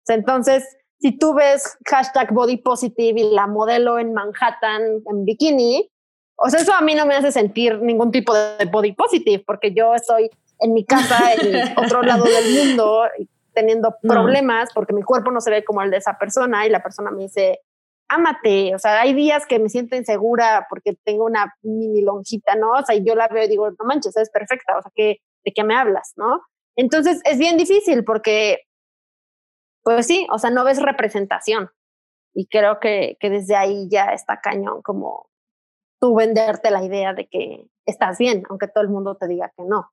entonces, si tú ves hashtag body positive y la modelo en Manhattan en bikini, o sea, eso a mí no me hace sentir ningún tipo de body positive, porque yo estoy en mi casa, en [laughs] otro lado del mundo, teniendo problemas porque mi cuerpo no se ve como el de esa persona y la persona me dice, ámate. O sea, hay días que me siento insegura porque tengo una mini lonjita, ¿no? O sea, y yo la veo y digo, no manches, es perfecta. O sea, ¿qué, ¿de qué me hablas, no? Entonces es bien difícil porque, pues sí, o sea, no ves representación. Y creo que, que desde ahí ya está cañón como tú venderte la idea de que estás bien, aunque todo el mundo te diga que no.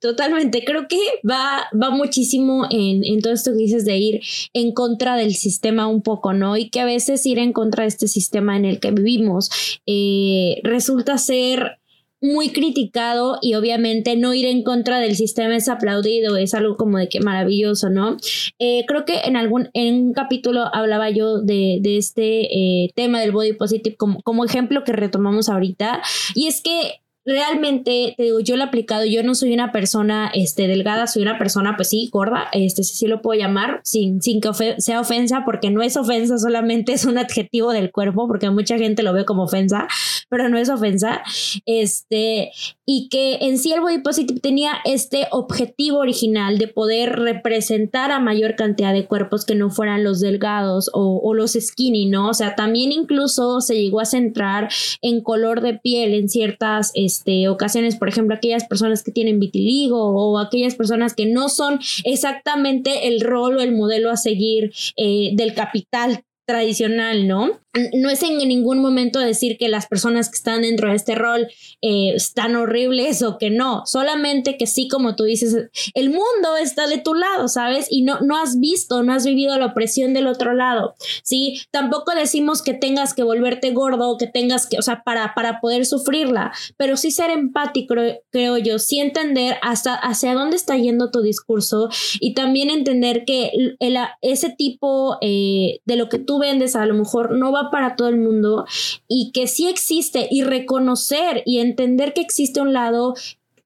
Totalmente, creo que va, va muchísimo en, en, todo esto que dices de ir en contra del sistema un poco, ¿no? Y que a veces ir en contra de este sistema en el que vivimos eh, resulta ser muy criticado y obviamente no ir en contra del sistema es aplaudido, es algo como de que maravilloso, ¿no? Eh, creo que en algún en un capítulo hablaba yo de, de este eh, tema del body positive como, como ejemplo que retomamos ahorita y es que realmente, te digo, yo lo he aplicado, yo no soy una persona este, delgada, soy una persona, pues sí, gorda, este sí, lo puedo llamar, sin, sin que sea ofensa, porque no es ofensa, solamente es un adjetivo del cuerpo, porque mucha gente lo ve como ofensa, pero no es ofensa, este, y que en sí el Body Positive tenía este objetivo original de poder representar a mayor cantidad de cuerpos que no fueran los delgados o, los skinny, ¿no? O sea, también incluso se llegó a centrar en color de piel en ciertas este, ocasiones, por ejemplo, aquellas personas que tienen vitiligo o aquellas personas que no son exactamente el rol o el modelo a seguir eh, del capital tradicional, ¿no? No es en ningún momento decir que las personas que están dentro de este rol eh, están horribles o que no, solamente que sí, como tú dices, el mundo está de tu lado, ¿sabes? Y no, no has visto, no has vivido la opresión del otro lado, ¿sí? Tampoco decimos que tengas que volverte gordo, que tengas que, o sea, para, para poder sufrirla, pero sí ser empático, creo yo, sí entender hasta hacia dónde está yendo tu discurso y también entender que el, ese tipo eh, de lo que tú vendes a lo mejor no va para todo el mundo y que sí existe y reconocer y entender que existe un lado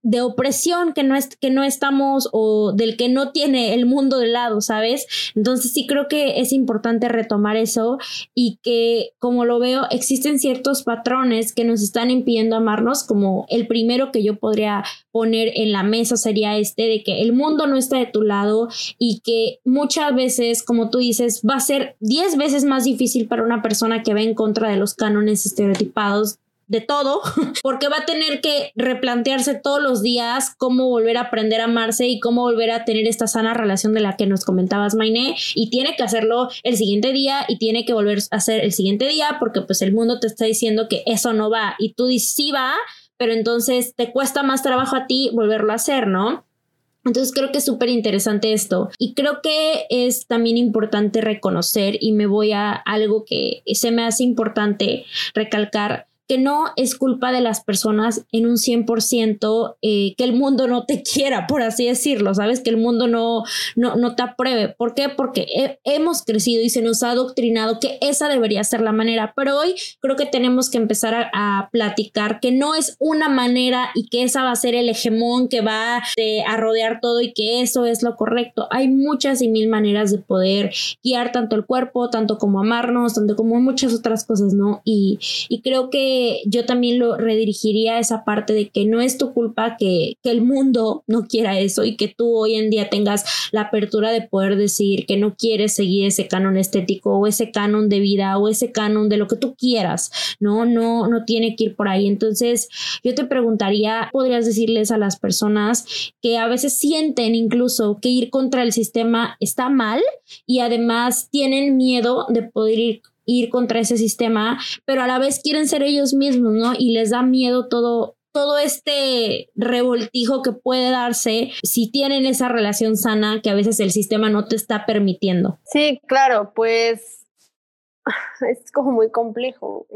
de opresión que no, es, que no estamos o del que no tiene el mundo de lado, ¿sabes? Entonces sí creo que es importante retomar eso y que como lo veo existen ciertos patrones que nos están impidiendo amarnos, como el primero que yo podría poner en la mesa sería este de que el mundo no está de tu lado y que muchas veces, como tú dices, va a ser 10 veces más difícil para una persona que va en contra de los cánones estereotipados de todo, [laughs] porque va a tener que replantearse todos los días cómo volver a aprender a amarse y cómo volver a tener esta sana relación de la que nos comentabas, Mainé, y tiene que hacerlo el siguiente día y tiene que volver a hacer el siguiente día porque pues el mundo te está diciendo que eso no va y tú dices sí va, pero entonces te cuesta más trabajo a ti volverlo a hacer, ¿no? Entonces creo que es súper interesante esto y creo que es también importante reconocer y me voy a algo que se me hace importante recalcar que no es culpa de las personas en un 100% eh, que el mundo no te quiera, por así decirlo, ¿sabes? Que el mundo no, no, no te apruebe. ¿Por qué? Porque hemos crecido y se nos ha adoctrinado que esa debería ser la manera, pero hoy creo que tenemos que empezar a, platicar que no es una manera y que esa va a ser el hegemón que va eh, a rodear todo y que eso es lo correcto. Hay muchas y mil maneras de poder guiar tanto el cuerpo, tanto como amarnos, tanto como muchas otras cosas, ¿no? Y, y creo que yo también lo redirigiría a esa parte de que no es tu culpa que, el mundo no quiera eso y que tú hoy en día tengas la apertura de poder decir que no quieres seguir ese canon estético o ese canon de vida o ese canon de lo que tú quieras, ¿no? No, no tiene que ir por ahí. Entonces, yo te preguntaría, ¿podrías decirles a las personas que a veces sienten incluso que ir contra el sistema está mal y además tienen miedo de poder ir ir contra ese sistema, pero a la vez quieren ser ellos mismos, ¿no? Y les da miedo todo todo este revoltijo que puede darse si tienen esa relación sana que a veces el sistema no te está permitiendo. Sí, claro, pues [laughs] es como muy complejo.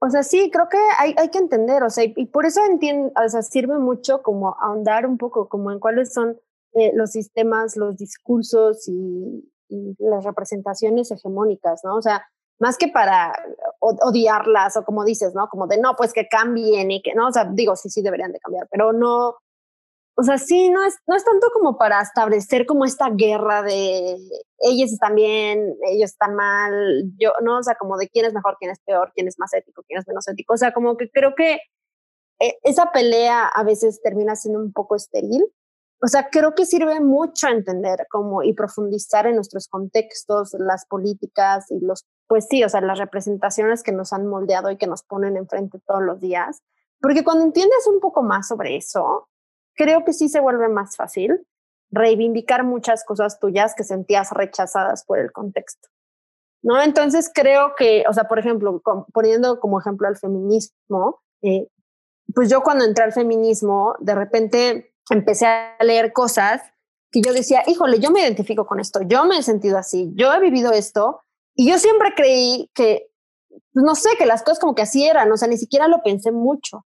o sea, sí, creo que hay, hay que entender, o sea, y, por eso o sea, sirve mucho como ahondar un poco como en cuáles son eh, los sistemas, los discursos y las representaciones hegemónicas, ¿no? O sea, más que para odiarlas o como dices, ¿no? Como de no, pues que cambien y que, no, o sea, digo, sí, sí deberían de cambiar, pero no, o sea, sí, no es, no es tanto como para establecer como esta guerra de ellos están bien, ellos están mal, yo, no, o sea, como de quién es mejor, quién es peor, quién es más ético, quién es menos ético, o sea, como que creo que eh, esa pelea a veces termina siendo un poco estéril o sea, creo que sirve mucho entender cómo y profundizar en nuestros contextos, las políticas y los, pues sí, o sea, las representaciones que nos han moldeado y que nos ponen enfrente todos los días. Porque cuando entiendes un poco más sobre eso, creo que sí se vuelve más fácil reivindicar muchas cosas tuyas que sentías rechazadas por el contexto. ¿No? Entonces creo que, o sea, por ejemplo, poniendo como ejemplo al feminismo, eh, pues yo cuando entré al feminismo, de repente empecé a leer cosas que yo decía, híjole, yo me identifico con esto, yo me he sentido así, yo he vivido esto y yo siempre creí que, no sé, que las cosas como que así eran, o sea, ni siquiera lo pensé mucho,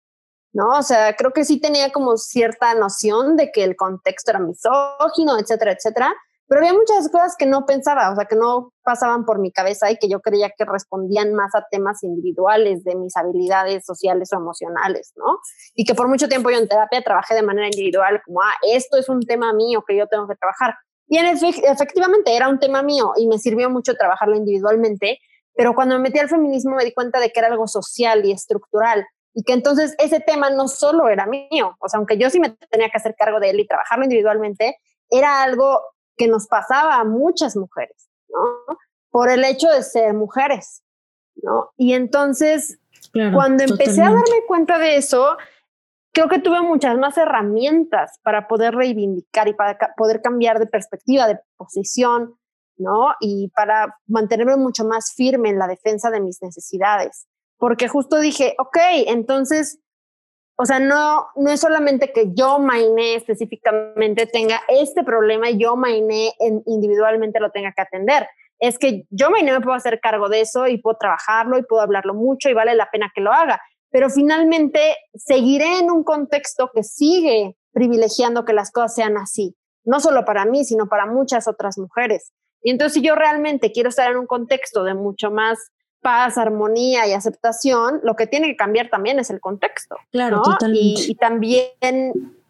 ¿no? O sea, creo que sí tenía como cierta noción de que el contexto era misógino, etcétera, etcétera, pero había muchas cosas que no pensaba, o sea, que no pasaban por mi cabeza y que yo creía que respondían más a temas individuales de mis habilidades sociales o emocionales, ¿no? Y que por mucho tiempo yo en terapia trabajé de manera individual, como, ah, esto es un tema mío que yo tengo que trabajar. Y en efectivamente era un tema mío y me sirvió mucho trabajarlo individualmente, pero cuando me metí al feminismo me di cuenta de que era algo social y estructural y que entonces ese tema no solo era mío, o sea, aunque yo sí me tenía que hacer cargo de él y trabajarlo individualmente, era algo que nos pasaba a muchas mujeres, ¿no? Por el hecho de ser mujeres, ¿no? Y entonces, cuando empecé a darme cuenta de eso, creo que tuve muchas más herramientas para poder reivindicar y para poder cambiar de perspectiva, de posición, ¿no? Y para mantenerme mucho más firme en la defensa de mis necesidades. Porque justo dije, ok, entonces, o sea, no, no es solamente que yo, Mainé, específicamente tenga este problema y yo, Mainé, individualmente lo tenga que atender. Es que yo, Mainé, me puedo hacer cargo de eso y puedo trabajarlo y puedo hablarlo mucho y vale la pena que lo haga. Pero finalmente seguiré en un contexto que sigue privilegiando que las cosas sean así, no solo para mí, sino para muchas otras mujeres. Y entonces si yo realmente quiero estar en un contexto de mucho más paz, armonía y aceptación, lo que tiene que cambiar también es el contexto. Claro, totalmente. Y, y también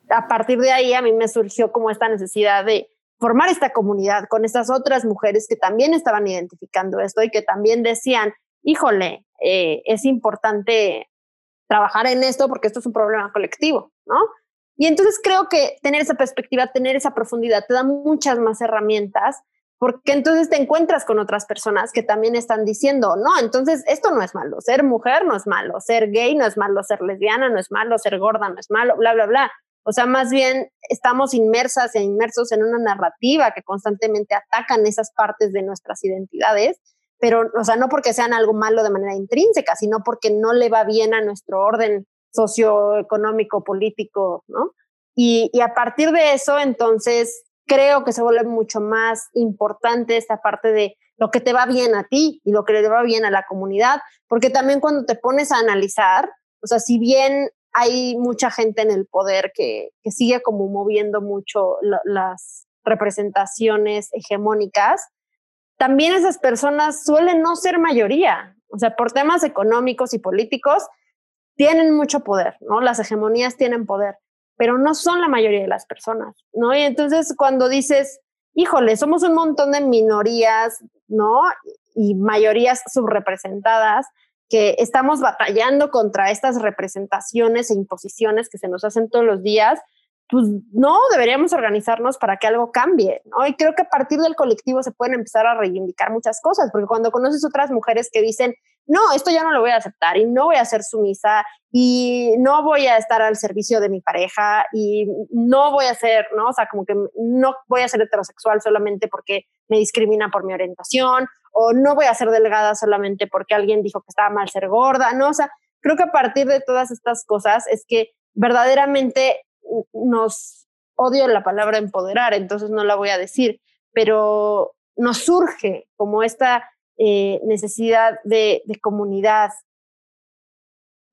a partir de ahí a mí me surgió como esta necesidad de formar esta comunidad con estas otras mujeres que también estaban identificando esto y que también decían, híjole, eh, es importante trabajar en esto porque esto es un problema colectivo, ¿no? Y entonces creo que tener esa perspectiva, tener esa profundidad, te da muchas más herramientas porque entonces te encuentras con otras personas que también están diciendo, no, entonces esto no es malo, ser mujer no es malo, ser gay no es malo, ser lesbiana no es malo, ser gorda no es malo, bla, bla, bla. O sea, más bien estamos inmersas e inmersos en una narrativa que constantemente atacan esas partes de nuestras identidades, pero, o sea, no porque sean algo malo de manera intrínseca, sino porque no le va bien a nuestro orden socioeconómico, político, ¿no? Y, y a partir de eso, entonces, creo que se vuelve mucho más importante esta parte de lo que te va bien a ti y lo que le va bien a la comunidad, porque también cuando te pones a analizar, o sea, si bien hay mucha gente en el poder que, que sigue como moviendo mucho las representaciones hegemónicas, también esas personas suelen no ser mayoría, o sea, por temas económicos y políticos, tienen mucho poder, ¿no? Las hegemonías tienen poder, pero no son la mayoría de las personas, ¿no? Y entonces cuando dices, híjole, somos un montón de minorías, ¿no? Y mayorías subrepresentadas que estamos batallando contra estas representaciones e imposiciones que se nos hacen todos los días, pues no, deberíamos organizarnos para que algo cambie, ¿no? Y creo que a partir del colectivo se pueden empezar a reivindicar muchas cosas, porque cuando conoces otras mujeres que dicen, no, esto ya no lo voy a aceptar y no voy a ser sumisa y no voy a estar al servicio de mi pareja y no voy a ser, ¿no? O sea, como que no voy a ser heterosexual solamente porque me discrimina por mi orientación o no voy a ser delgada solamente porque alguien dijo que estaba mal ser gorda, ¿no? O sea, creo que a partir de todas estas cosas es que verdaderamente nos odio la palabra empoderar, entonces no la voy a decir, pero nos surge como esta eh, necesidad de, de comunidad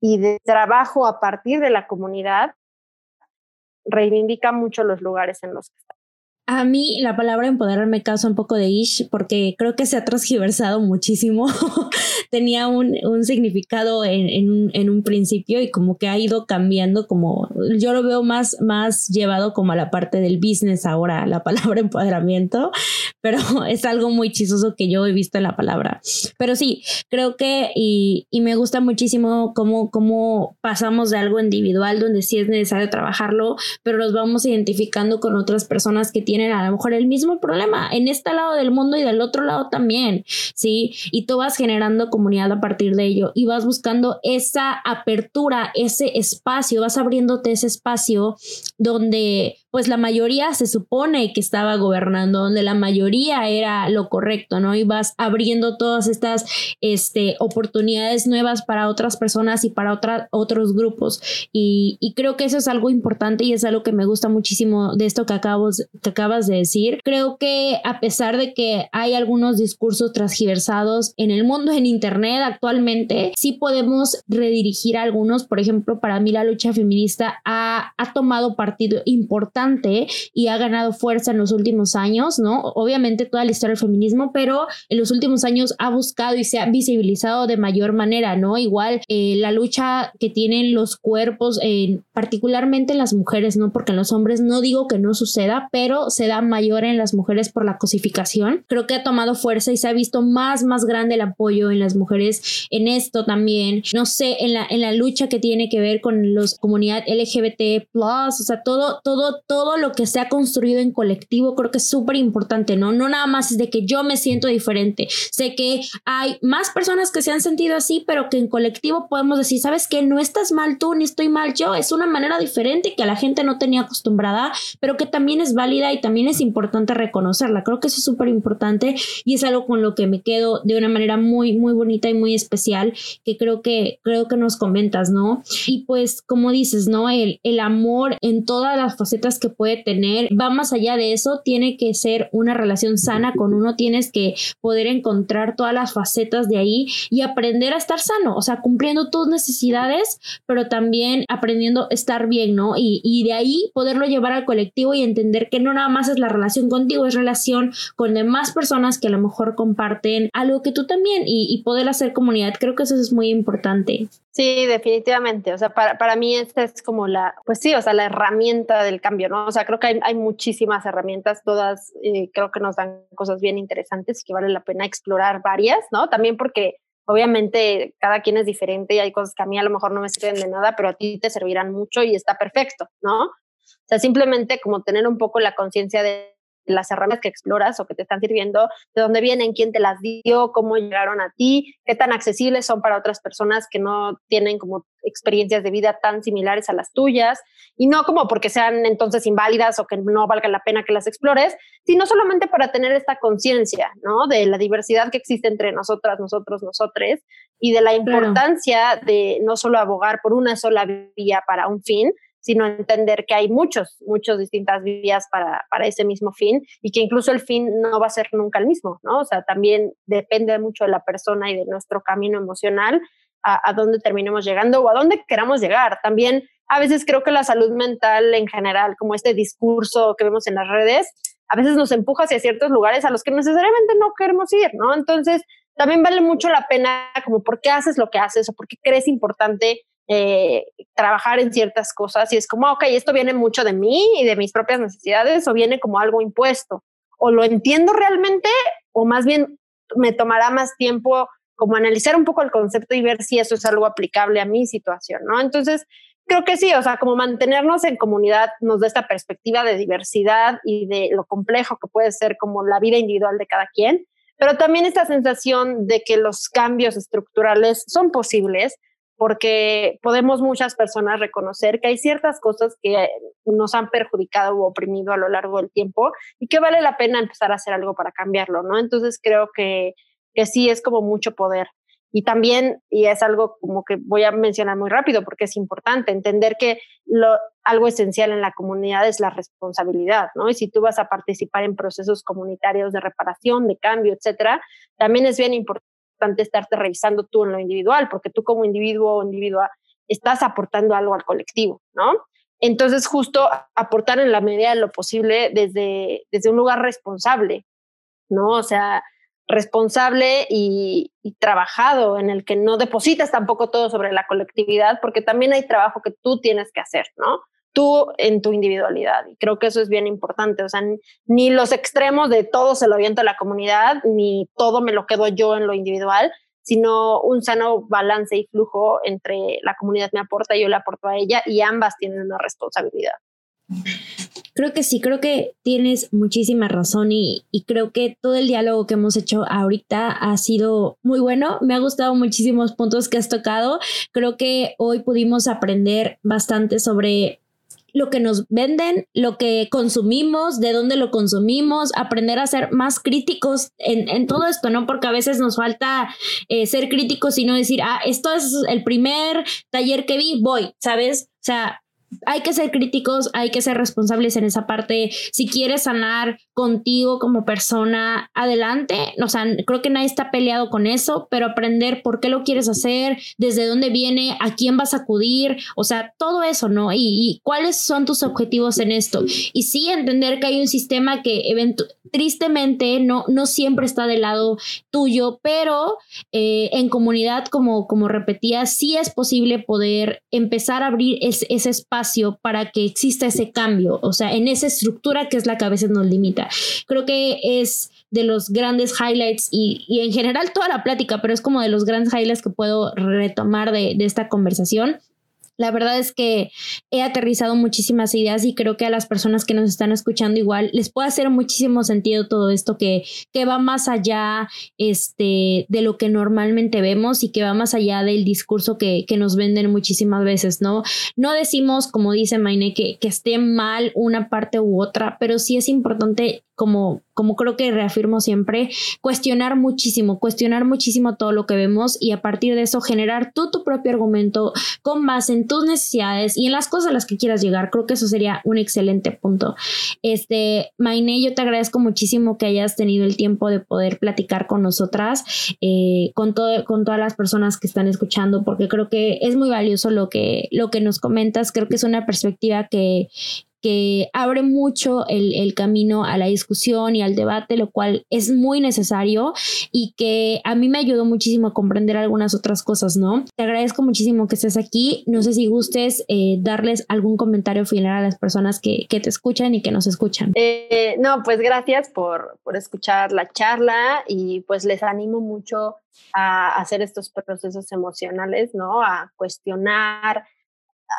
y de trabajo a partir de la comunidad, reivindica mucho los lugares en los que. A mí la palabra empoderar me causa un poco de ish porque creo que se ha transgiversado muchísimo. [laughs] Tenía un, un significado en, en, en, un principio y como que ha ido cambiando, como yo lo veo más, más llevado como a la parte del business ahora, la palabra [laughs] empoderamiento, pero [laughs] es algo muy chistoso que yo he visto en la palabra. Pero sí, creo que y, y me gusta muchísimo cómo, cómo pasamos de algo individual donde sí es necesario trabajarlo, pero nos vamos identificando con otras personas que tienen a lo mejor el mismo problema en este lado del mundo y del otro lado también, ¿sí? Y tú vas generando comunidad a partir de ello y vas buscando esa apertura, ese espacio, vas abriéndote ese espacio donde pues la mayoría se supone que estaba gobernando, donde la mayoría era lo correcto, ¿no? Y vas abriendo todas estas este, oportunidades nuevas para otras personas y para otros grupos. Y, y, creo que eso es algo importante y es algo que me gusta muchísimo de esto que, que acabas de decir. Creo que a pesar de que hay algunos discursos transgiversados en el mundo, en Internet actualmente, sí podemos redirigir algunos. Por ejemplo, para mí la lucha feminista ha, ha tomado partido importante y ha ganado fuerza en los últimos años, ¿no? Obviamente toda la historia del feminismo, pero en los últimos años ha buscado y se ha visibilizado de mayor manera, ¿no? Igual eh, la lucha que tienen los cuerpos, eh, particularmente las mujeres, ¿no? Porque en los hombres no digo que no suceda, pero se da mayor en las mujeres por la cosificación. Creo que ha tomado fuerza y se ha visto más, más grande el apoyo en las mujeres en esto también. No sé, en la, en la lucha que tiene que ver con los comunidad LGBT+, o sea, todo, todo todo lo que se ha construido en colectivo creo que es súper importante, ¿no? No nada más es de que yo me siento diferente. Sé que hay más personas que se han sentido así, pero que en colectivo podemos decir, ¿sabes qué? No estás mal tú, ni estoy mal yo. Es una manera diferente que a la gente no tenía acostumbrada, pero que también es válida y también es importante reconocerla. Creo que eso es súper importante y es algo con lo que me quedo de una manera muy, muy bonita y muy especial que creo que, creo que nos comentas, ¿no? Y pues, como dices, ¿no? El, el amor en todas las facetas que puede tener va más allá de eso, tiene que ser una relación sana con uno, tienes que poder encontrar todas las facetas de ahí y aprender a estar sano, o sea, cumpliendo tus necesidades, pero también aprendiendo a estar bien, ¿no? Y, y de ahí poderlo llevar al colectivo y entender que no nada más es la relación contigo, es relación con demás personas que a lo mejor comparten algo que tú también y, y poder hacer comunidad. Creo que eso es muy importante. Sí, definitivamente. O sea, para, para mí esta es como la, pues sí, o sea, la herramienta del cambio, ¿no? O sea, creo que hay, hay muchísimas herramientas, todas eh, creo que nos dan cosas bien interesantes y que vale la pena explorar varias, ¿no? También porque obviamente cada quien es diferente y hay cosas que a mí a lo mejor no me sirven de nada, pero a ti te servirán mucho y está perfecto, ¿no? O sea, simplemente como tener un poco la conciencia de las herramientas que exploras o que te están sirviendo, de dónde vienen, quién te las dio, cómo llegaron a ti, qué tan accesibles son para otras personas que no tienen como experiencias de vida tan similares a las tuyas, y no como porque sean entonces inválidas o que no valga la pena que las explores, sino solamente para tener esta conciencia, ¿no? De la diversidad que existe entre nosotras, nosotros, nosotres, y de la importancia de no solo abogar por una sola vía para un fin, sino entender que hay muchos, muchos distintas vías para, para ese mismo fin y que incluso el fin no va a ser nunca el mismo, ¿no? O sea, también depende mucho de la persona y de nuestro camino emocional a, a dónde terminemos llegando o a dónde queramos llegar. También a veces creo que la salud mental en general, como este discurso que vemos en las redes, a veces nos empuja hacia ciertos lugares a los que necesariamente no queremos ir, ¿no? Entonces, también vale mucho la pena como por qué haces lo que haces o por qué crees importante eh, trabajar en ciertas cosas y es como, ok, esto viene mucho de mí y de mis propias necesidades o viene como algo impuesto. O lo entiendo realmente o más bien me tomará más tiempo como analizar un poco el concepto y ver si eso es algo aplicable a mi situación, ¿no? Entonces, creo que sí, o sea, como mantenernos en comunidad nos da esta perspectiva de diversidad y de lo complejo que puede ser como la vida individual de cada quien, pero también esta sensación de que los cambios estructurales son posibles porque podemos muchas personas reconocer que hay ciertas cosas que nos han perjudicado o oprimido a lo largo del tiempo y que vale la pena empezar a hacer algo para cambiarlo, ¿no? Entonces creo que, que sí es como mucho poder. Y también, y es algo como que voy a mencionar muy rápido porque es importante entender que lo, algo esencial en la comunidad es la responsabilidad, ¿no? Y si tú vas a participar en procesos comunitarios de reparación, de cambio, etcétera, también es bien importante estarte revisando tú en lo individual, porque tú como individuo o individua estás aportando algo al colectivo, ¿no? Entonces, justo aportar en la medida de lo posible desde, desde un lugar responsable, ¿no? O sea, responsable y, trabajado, en el que no depositas tampoco todo sobre la colectividad, porque también hay trabajo que tú tienes que hacer, ¿no? Tú en tu individualidad. Y creo que eso es bien importante. O sea, ni los extremos de todo se lo aviento a la comunidad, ni todo me lo quedo yo en lo individual, sino un sano balance y flujo entre la comunidad me aporta y yo le aporto a ella y ambas tienen una responsabilidad. Creo que sí, creo que tienes muchísima razón y, y, creo que todo el diálogo que hemos hecho ahorita ha sido muy bueno. Me ha gustado muchísimos puntos que has tocado. Creo que hoy pudimos aprender bastante sobre lo que nos venden, lo que consumimos, de dónde lo consumimos, aprender a ser más críticos en, en todo esto, ¿no? Porque a veces nos falta eh, ser críticos y no decir, ah, esto es el primer taller que vi, voy, ¿sabes? O sea, hay que ser críticos, hay que ser responsables en esa parte. Si quieres sanar contigo como persona, adelante. O sea, creo que nadie está peleado con eso, pero aprender por qué lo quieres hacer, desde dónde viene, a quién vas a acudir, o sea, todo eso, ¿no? Y, cuáles son tus objetivos en esto. Y sí entender que hay un sistema que tristemente no, no siempre está del lado tuyo, pero eh, en comunidad, como, como repetía, sí es posible poder empezar a abrir ese espacio para que exista ese cambio, o sea, en esa estructura que es la que a veces nos limita. Creo que es de los grandes highlights y, y en general toda la plática, pero es como de los grandes highlights que puedo retomar de, de esta conversación La verdad es que he aterrizado muchísimas ideas y creo que a las personas que nos están escuchando igual les puede hacer muchísimo sentido todo esto que, que va más allá este, de lo que normalmente vemos y que va más allá del discurso que, que nos venden muchísimas veces, ¿no? No decimos, como dice Maine, que, que esté mal una parte u otra, pero sí es importante como, como creo que reafirmo siempre, cuestionar muchísimo, cuestionar muchísimo todo lo que vemos y a partir de eso generar tú tu propio argumento con base en tus necesidades y en las cosas a las que quieras llegar. Creo que eso sería un excelente punto. Este, Maine, yo te agradezco muchísimo que hayas tenido el tiempo de poder platicar con nosotras, eh, con, todo, con todas las personas que están escuchando, porque creo que es muy valioso lo que, lo que nos comentas. Creo que es una perspectiva que, que abre mucho el, el, camino a la discusión y al debate, lo cual es muy necesario y que a mí me ayudó muchísimo a comprender algunas otras cosas, ¿no? Te agradezco muchísimo que estés aquí. No sé si gustes eh, darles algún comentario final a las personas que, que te escuchan y que nos escuchan. Eh, no, pues gracias por, por escuchar la charla y pues les animo mucho a hacer estos procesos emocionales, ¿no? A cuestionar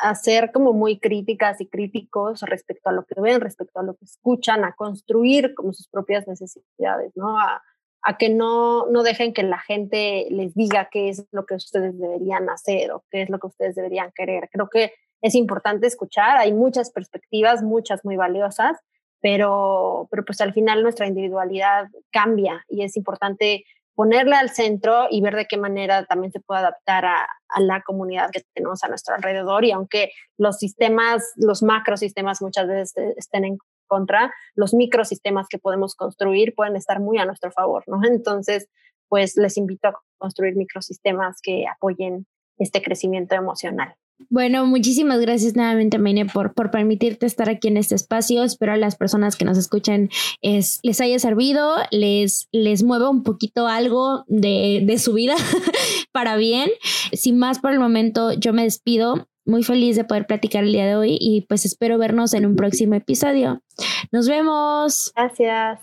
a ser como muy críticas y críticos respecto a lo que ven, respecto a lo que escuchan, a construir como sus propias necesidades, ¿no? A, a que no, no dejen que la gente les diga qué es lo que ustedes deberían hacer o qué es lo que ustedes deberían querer. Creo que es importante escuchar, hay muchas perspectivas, muchas muy valiosas, pero, pero pues al final nuestra individualidad cambia y es importante ponerle al centro y ver de qué manera también se puede adaptar a, la comunidad que tenemos a nuestro alrededor. Y aunque los sistemas, los macrosistemas muchas veces estén en contra, los microsistemas que podemos construir pueden estar muy a nuestro favor, ¿no? Entonces, pues les invito a construir microsistemas que apoyen este crecimiento emocional. Bueno, muchísimas gracias nuevamente, Maine, por, por permitirte estar aquí en este espacio. Espero a las personas que nos escuchan es, les haya servido, les, les mueva un poquito algo de, de su vida [laughs] para bien. Sin más por el momento, yo me despido. Muy feliz de poder platicar el día de hoy y pues espero vernos en un próximo episodio. Nos vemos. Gracias.